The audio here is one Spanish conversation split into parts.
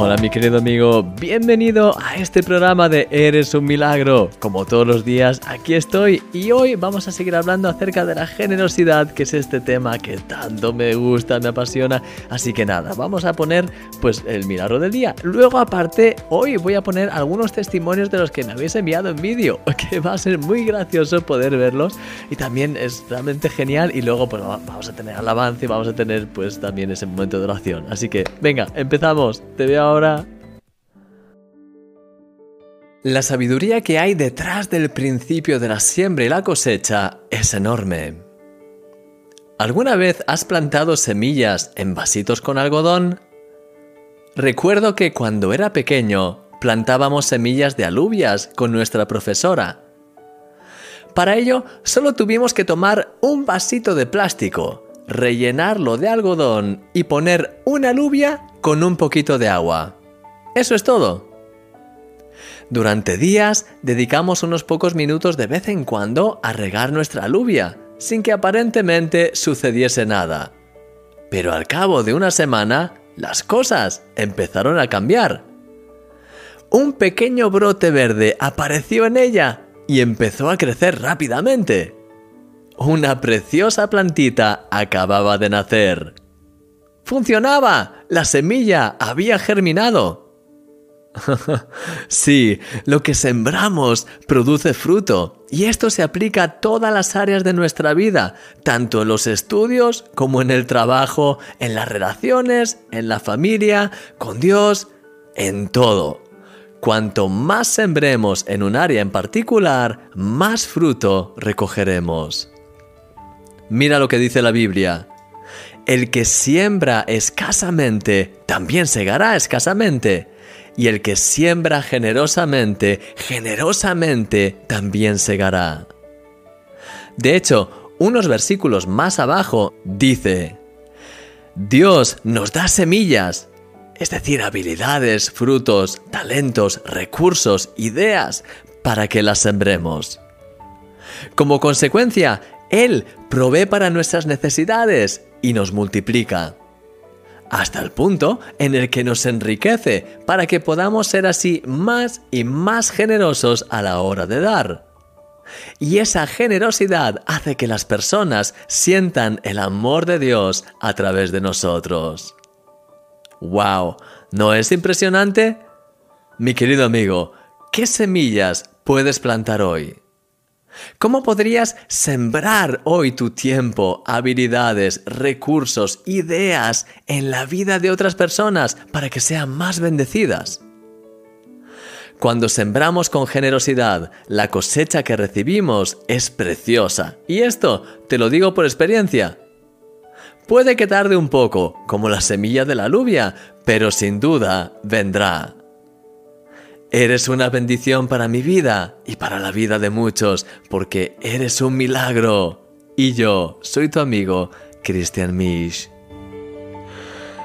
Hola mi querido amigo, bienvenido a este programa de Eres un Milagro. Como todos los días, aquí estoy y hoy vamos a seguir hablando acerca de la generosidad, que es este tema que tanto me gusta, me apasiona. Así que nada, vamos a poner pues el milagro del día. Luego aparte, hoy voy a poner algunos testimonios de los que me habéis enviado en vídeo, que va a ser muy gracioso poder verlos y también es realmente genial y luego pues vamos a tener alabanza y vamos a tener pues también ese momento de oración. Así que venga, empezamos. Te veo ahora. La sabiduría que hay detrás del principio de la siembra y la cosecha es enorme. ¿Alguna vez has plantado semillas en vasitos con algodón? Recuerdo que cuando era pequeño plantábamos semillas de alubias con nuestra profesora. Para ello solo tuvimos que tomar un vasito de plástico, rellenarlo de algodón y poner una alubia con un poquito de agua. Eso es todo. Durante días dedicamos unos pocos minutos de vez en cuando a regar nuestra alubia, sin que aparentemente sucediese nada. Pero al cabo de una semana, las cosas empezaron a cambiar. Un pequeño brote verde apareció en ella y empezó a crecer rápidamente. Una preciosa plantita acababa de nacer. ¡Funcionaba! La semilla había germinado. sí, lo que sembramos produce fruto, y esto se aplica a todas las áreas de nuestra vida, tanto en los estudios como en el trabajo, en las relaciones, en la familia, con Dios, en todo. Cuanto más sembremos en un área en particular, más fruto recogeremos. Mira lo que dice la Biblia. El que siembra escasamente, también segará escasamente. Y el que siembra generosamente, generosamente también segará. De hecho, unos versículos más abajo dice, Dios nos da semillas, es decir, habilidades, frutos, talentos, recursos, ideas, para que las sembremos. Como consecuencia, él provee para nuestras necesidades y nos multiplica. Hasta el punto en el que nos enriquece para que podamos ser así más y más generosos a la hora de dar. Y esa generosidad hace que las personas sientan el amor de Dios a través de nosotros. ¡Wow! ¿No es impresionante? Mi querido amigo, ¿qué semillas puedes plantar hoy? ¿Cómo podrías sembrar hoy tu tiempo, habilidades, recursos, ideas en la vida de otras personas para que sean más bendecidas? Cuando sembramos con generosidad, la cosecha que recibimos es preciosa. Y esto te lo digo por experiencia. Puede que tarde un poco, como la semilla de la alubia, pero sin duda vendrá. Eres una bendición para mi vida y para la vida de muchos, porque eres un milagro. Y yo soy tu amigo, Christian Misch.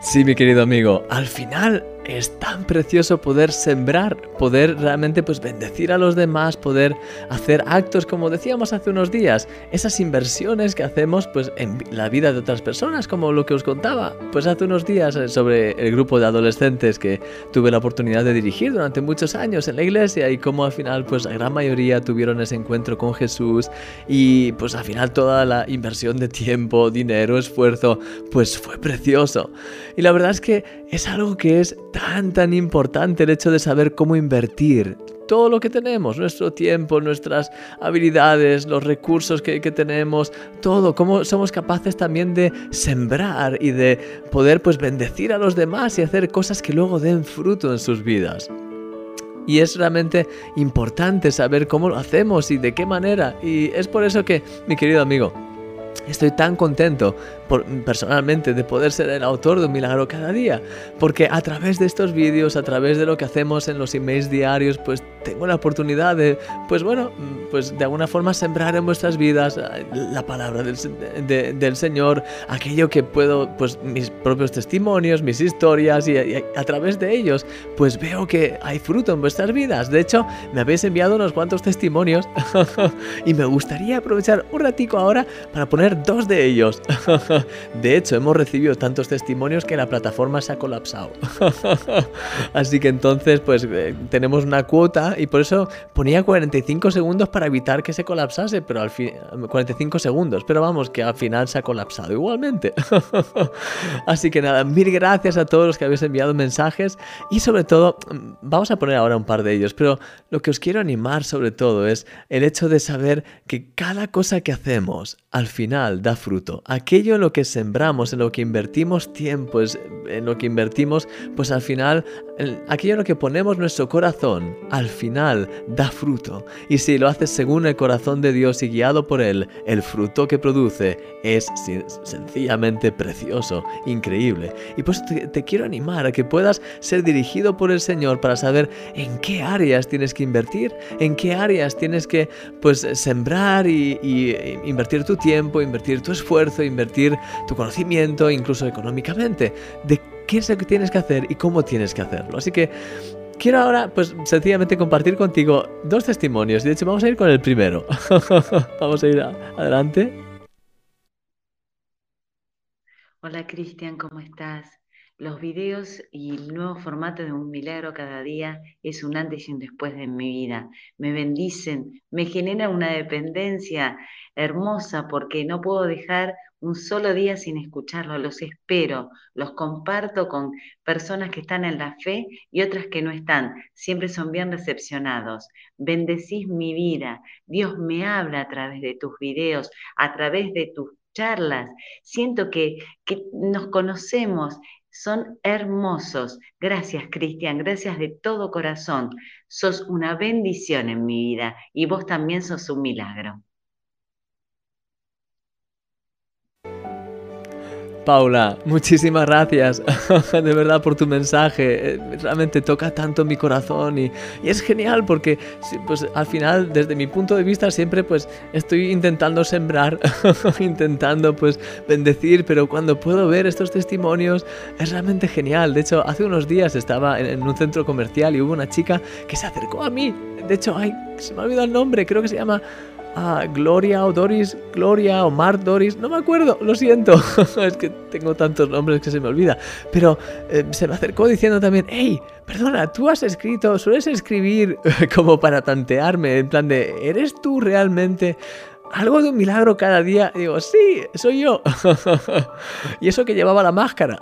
Sí, mi querido amigo, al final es tan precioso poder sembrar, poder realmente pues bendecir a los demás, poder hacer actos como decíamos hace unos días, esas inversiones que hacemos pues en la vida de otras personas, como lo que os contaba, pues hace unos días eh, sobre el grupo de adolescentes que tuve la oportunidad de dirigir durante muchos años en la iglesia y cómo al final pues la gran mayoría tuvieron ese encuentro con Jesús y pues al final toda la inversión de tiempo, dinero, esfuerzo, pues fue precioso. Y la verdad es que es algo que es tan, tan importante el hecho de saber cómo invertir todo lo que tenemos, nuestro tiempo, nuestras habilidades, los recursos que, tenemos, todo, cómo somos capaces también de sembrar y de poder pues bendecir a los demás y hacer cosas que luego den fruto en sus vidas. Y es realmente importante saber cómo lo hacemos y de qué manera. Y es por eso que, mi querido amigo, Estoy tan contento personalmente de poder ser el autor de un milagro cada día, porque a través de estos vídeos, a través de lo que hacemos en los emails diarios, pues tengo la oportunidad de, pues bueno, pues de alguna forma sembrar en vuestras vidas eh, la palabra del, del Señor, aquello que puedo, pues mis propios testimonios, mis historias y, a través de ellos, pues veo que hay fruto en vuestras vidas. De hecho, me habéis enviado unos cuantos testimonios y me gustaría aprovechar un ratico ahora para poner dos de ellos. de hecho, hemos recibido tantos testimonios que la plataforma se ha colapsado. Así que entonces, pues eh, tenemos una cuota y por eso ponía 45 segundos para evitar que se colapsase, pero al fin 45 segundos, pero vamos que al final se ha colapsado igualmente. Así que nada, mil gracias a todos los que habéis enviado mensajes y sobre todo vamos a poner ahora un par de ellos, pero lo que os quiero animar sobre todo es el hecho de saber que cada cosa que hacemos al final da fruto. Aquello en lo que sembramos, en lo que invertimos tiempo, en lo que invertimos, pues al final, aquello en lo que ponemos nuestro corazón, al final da fruto. Y si lo haces según el corazón de Dios y guiado por Él, el fruto que produce es sencillamente precioso, increíble. Y pues te, quiero animar a que puedas ser dirigido por el Señor para saber en qué áreas tienes que invertir, en qué áreas tienes que pues sembrar y, y invertir tu tiempo, invertir tu esfuerzo, invertir tu conocimiento, incluso económicamente, de qué es lo que tienes que hacer y cómo tienes que hacerlo. Así que quiero ahora, pues sencillamente compartir contigo dos testimonios. De hecho, vamos a ir con el primero. vamos a ir adelante. Hola Cristian, ¿cómo estás? Los videos y el nuevo formato de Un Milagro cada día es un antes y un después de mi vida. Me bendicen, me genera una dependencia hermosa porque no puedo dejar un solo día sin escucharlos. Los espero, los comparto con personas que están en la fe y otras que no están. Siempre son bien recepcionados. Bendecís mi vida. Dios me habla a través de tus videos, a través de tus charlas. Siento que, que nos conocemos son hermosos. Gracias, Cristian, gracias de todo corazón. Sos una bendición en mi vida y vos también sos un milagro. Paula, muchísimas gracias de verdad por tu mensaje. Eh, realmente toca tanto mi corazón y, es genial porque pues, al final desde mi punto de vista siempre pues estoy intentando sembrar, intentando pues bendecir, pero cuando puedo ver estos testimonios es realmente genial. De hecho, hace unos días estaba en, un centro comercial y hubo una chica que se acercó a mí. De hecho, ay, se me ha olvidado el nombre, creo que se llama Ah, Gloria o Doris, Gloria o Mark Doris, no me acuerdo, lo siento, es que tengo tantos nombres que se me olvida. Pero eh, se me acercó diciendo también, hey, perdona, tú has escrito, sueles escribir como para tantearme, en plan de, ¿eres tú realmente algo de un milagro cada día. digo, sí, soy yo. y eso que llevaba la máscara.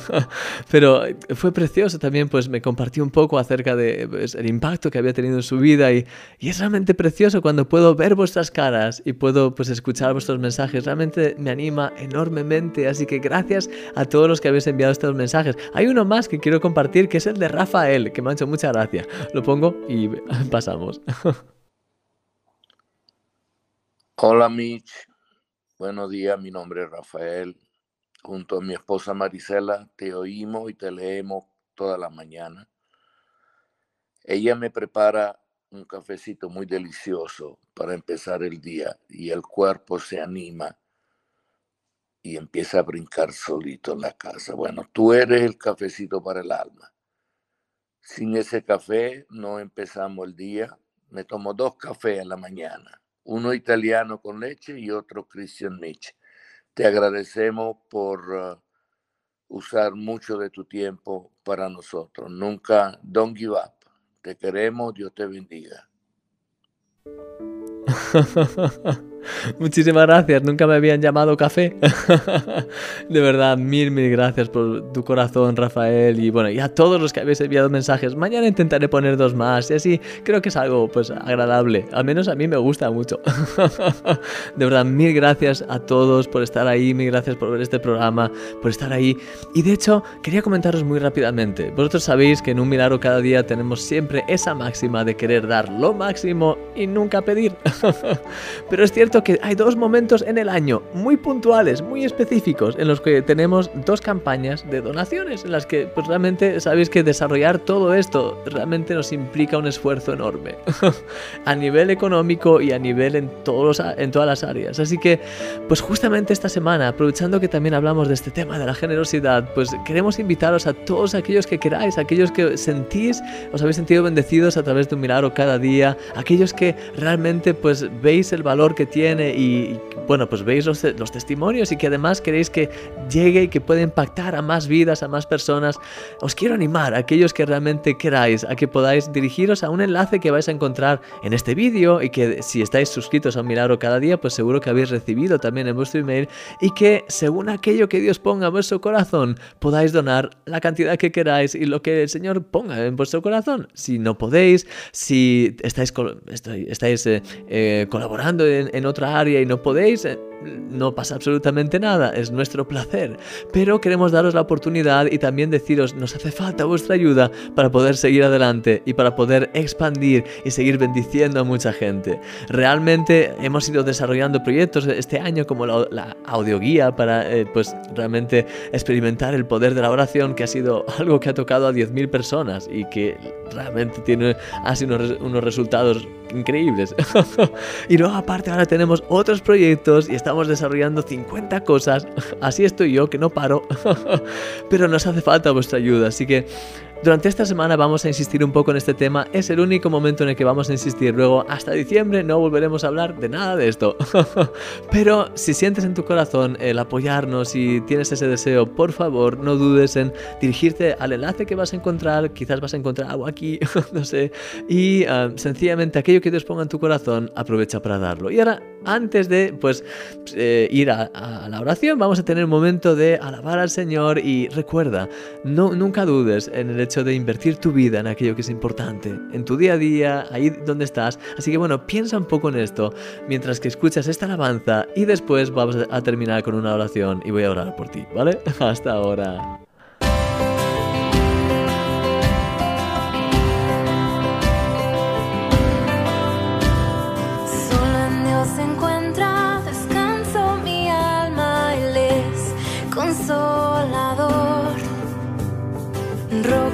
Pero fue precioso también, pues me compartió un poco acerca de pues, el impacto que había tenido en su vida y, y, es realmente precioso cuando puedo ver vuestras caras y puedo pues escuchar vuestros mensajes. Realmente me anima enormemente, así que gracias a todos los que habéis enviado estos mensajes. Hay uno más que quiero compartir que es el de Rafael, que me ha hecho mucha gracia. Lo pongo y pasamos. Hola Mitch, buenos días, mi nombre es Rafael. Junto a mi esposa Marisela te oímos y te leemos toda la mañana. Ella me prepara un cafecito muy delicioso para empezar el día y el cuerpo se anima y empieza a brincar solito en la casa. Bueno, tú eres el cafecito para el alma. Sin ese café no empezamos el día. Me tomo dos cafés en la mañana uno italiano con leche y otro Christian Nietzsche. Te agradecemos por uh, usar mucho de tu tiempo para nosotros. Nunca, don't give up. Te queremos, Dios te bendiga. Muchísimas gracias, nunca me habían llamado café. de verdad, mil, mil gracias por tu corazón, Rafael. Y bueno, y a todos los que habéis enviado mensajes. Mañana intentaré poner dos más y así creo que es algo pues agradable. Al menos a mí me gusta mucho. de verdad, mil gracias a todos por estar ahí, mil gracias por ver este programa, por estar ahí. Y de hecho, quería comentaros muy rápidamente. Vosotros sabéis que en un milagro cada día tenemos siempre esa máxima de querer dar lo máximo y nunca pedir. Pero es cierto cierto que hay dos momentos en el año muy puntuales, muy específicos, en los que tenemos dos campañas de donaciones, en las que pues realmente sabéis que desarrollar todo esto realmente nos implica un esfuerzo enorme, a nivel económico y a nivel en, todos en todas las áreas. Así que, pues justamente esta semana, aprovechando que también hablamos de este tema de la generosidad, pues queremos invitaros a todos aquellos que queráis, aquellos que sentís, os habéis sentido bendecidos a través de un milagro cada día, aquellos que realmente pues veis el valor que tiene y, bueno, pues veis los, los, testimonios y que además queréis que llegue y que pueda impactar a más vidas, a más personas, os quiero animar a aquellos que realmente queráis a que podáis dirigiros a un enlace que vais a encontrar en este vídeo y que si estáis suscritos a un milagro cada día, pues seguro que habéis recibido también en vuestro email y que según aquello que Dios ponga en vuestro corazón, podáis donar la cantidad que queráis y lo que el Señor ponga en vuestro corazón. Si no podéis, si estáis, estáis eh, eh, colaborando en, otra área y no podéis, eh, no pasa absolutamente nada, es nuestro placer. Pero queremos daros la oportunidad y también deciros, nos hace falta vuestra ayuda para poder seguir adelante y para poder expandir y seguir bendiciendo a mucha gente. Realmente hemos ido desarrollando proyectos este año como la, audioguía para eh, pues realmente experimentar el poder de la oración que ha sido algo que ha tocado a 10.000 personas y que realmente tiene así unos, unos resultados increíbles. y luego aparte ahora tenemos otros proyectos y estamos desarrollando 50 cosas. Así estoy yo, que no paro. Pero nos hace falta vuestra ayuda, así que durante esta semana vamos a insistir un poco en este tema, es el único momento en el que vamos a insistir, luego hasta diciembre no volveremos a hablar de nada de esto. Pero si sientes en tu corazón el apoyarnos y tienes ese deseo, por favor no dudes en dirigirte al enlace que vas a encontrar, quizás vas a encontrar algo aquí, no sé, y ah, sencillamente aquello que Dios ponga en tu corazón, aprovecha para darlo. Y ahora, antes de pues eh, ir a, la oración, vamos a tener un momento de alabar al Señor y recuerda, no, nunca dudes en el hecho de invertir tu vida en aquello que es importante, en tu día a día, ahí donde estás. Así que bueno, piensa un poco en esto mientras que escuchas esta alabanza y después vamos a terminar con una oración y voy a orar por ti, ¿vale? Hasta ahora.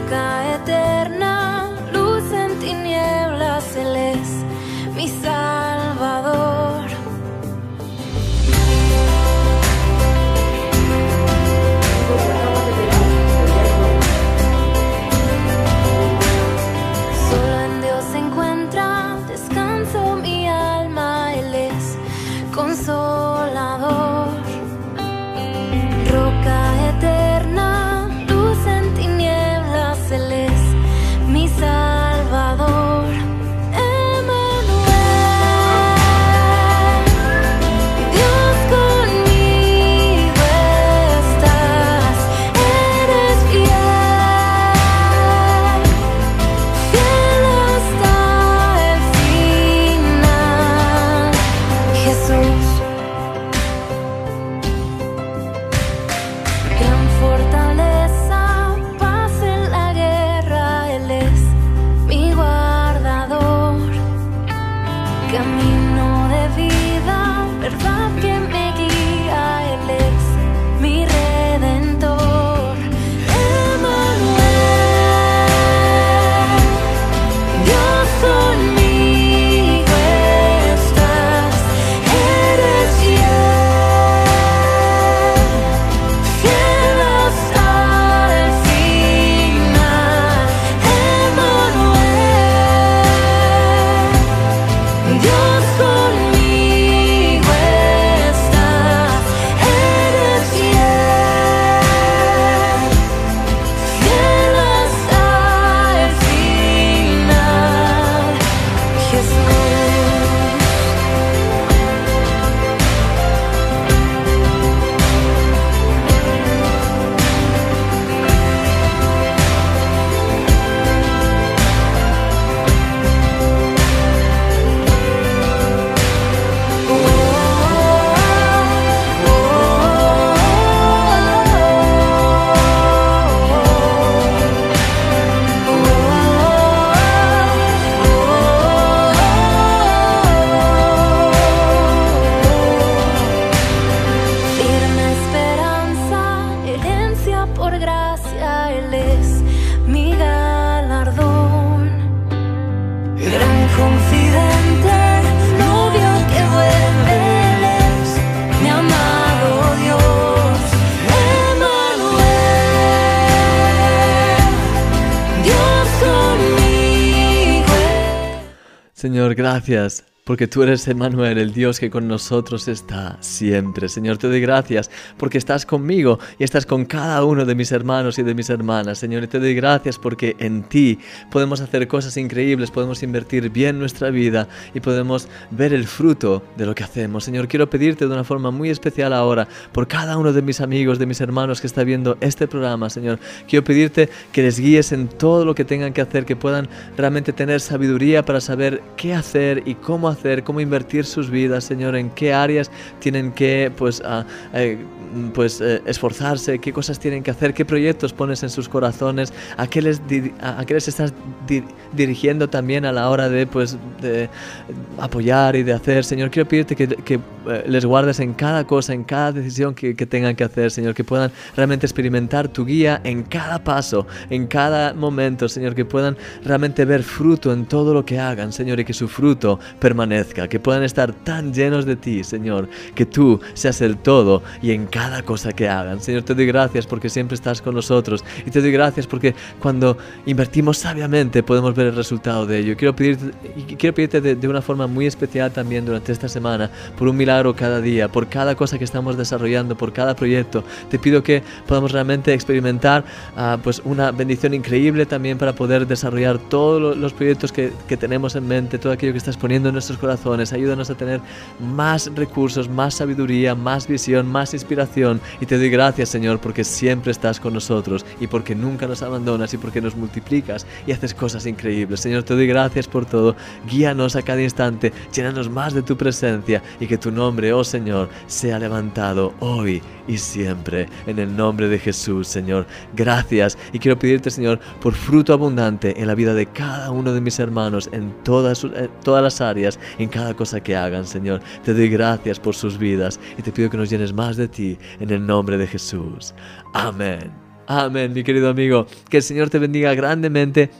God. Gracias porque tú eres Emmanuel, el Dios que con nosotros está siempre. Señor, te doy gracias porque estás conmigo y estás con cada uno de mis hermanos y de mis hermanas. Señor, te doy gracias porque en ti podemos hacer cosas increíbles, podemos invertir bien nuestra vida y podemos ver el fruto de lo que hacemos. Señor, quiero pedirte de una forma muy especial ahora por cada uno de mis amigos, de mis hermanos que está viendo este programa, Señor. Quiero pedirte que les guíes en todo lo que tengan que hacer, que puedan realmente tener sabiduría para saber qué hacer y cómo hacer cómo invertir sus vidas, Señor, en qué áreas tienen que pues, eh, pues eh, esforzarse, qué cosas tienen que hacer, qué proyectos pones en sus corazones, a qué les, a, qué les estás dirigiendo también a la hora de, pues, de apoyar y de hacer. Señor, quiero pedirte que, que eh, les guardes en cada cosa, en cada decisión que, que tengan que hacer, Señor, que puedan realmente experimentar tu guía en cada paso, en cada momento, Señor, que puedan realmente ver fruto en todo lo que hagan, Señor, y que su fruto permanezca, que puedan estar tan llenos de ti, Señor, que tú seas el todo y en cada cosa que hagan. Señor, te doy gracias porque siempre estás con nosotros y te doy gracias porque cuando invertimos sabiamente podemos ver el resultado de ello. Quiero pedirte, quiero pedirte de, una forma muy especial también durante esta semana por un milagro cada día, por cada cosa que estamos desarrollando, por cada proyecto. Te pido que podamos realmente experimentar uh, pues una bendición increíble también para poder desarrollar todos los proyectos que, que tenemos en mente, todo aquello que estás poniendo en nuestros corazones. Ayúdanos a tener más recursos, más sabiduría, más visión, más inspiración y te doy gracias, Señor, porque siempre estás con nosotros y porque nunca nos abandonas y porque nos multiplicas y haces cosas increíbles. Señor, te doy gracias por todo. Guíanos a cada instante, llénanos más de tu presencia y que tu nombre, oh Señor, sea levantado hoy y siempre. En el nombre de Jesús, Señor. Gracias. Y quiero pedirte, Señor, por fruto abundante en la vida de cada uno de mis hermanos, en todas, en todas las áreas, en cada cosa que hagan, Señor. Te doy gracias por sus vidas y te pido que nos llenes más de ti en el nombre de Jesús. Amén. Amén, mi querido amigo. Que el Señor te bendiga grandemente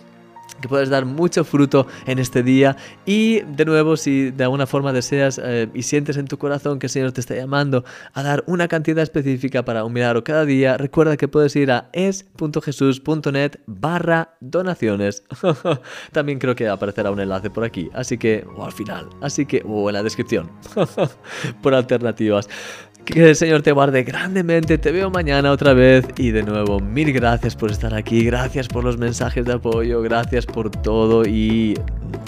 que puedas dar mucho fruto en este día y de nuevo si de alguna forma deseas eh, y sientes en tu corazón que el Señor te está llamando a dar una cantidad específica para un milagro cada día, recuerda que puedes ir a es.jesús.net barra donaciones. También creo que aparecerá un enlace por aquí, así que, o al final, así que, o en la descripción, por alternativas. Que el Señor te guarde grandemente. Te veo mañana otra vez. Y de nuevo, mil gracias por estar aquí. Gracias por los mensajes de apoyo. Gracias por todo. Y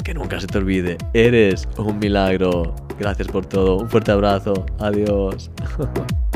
que nunca se te olvide. Eres un milagro. Gracias por todo. Un fuerte abrazo. Adiós.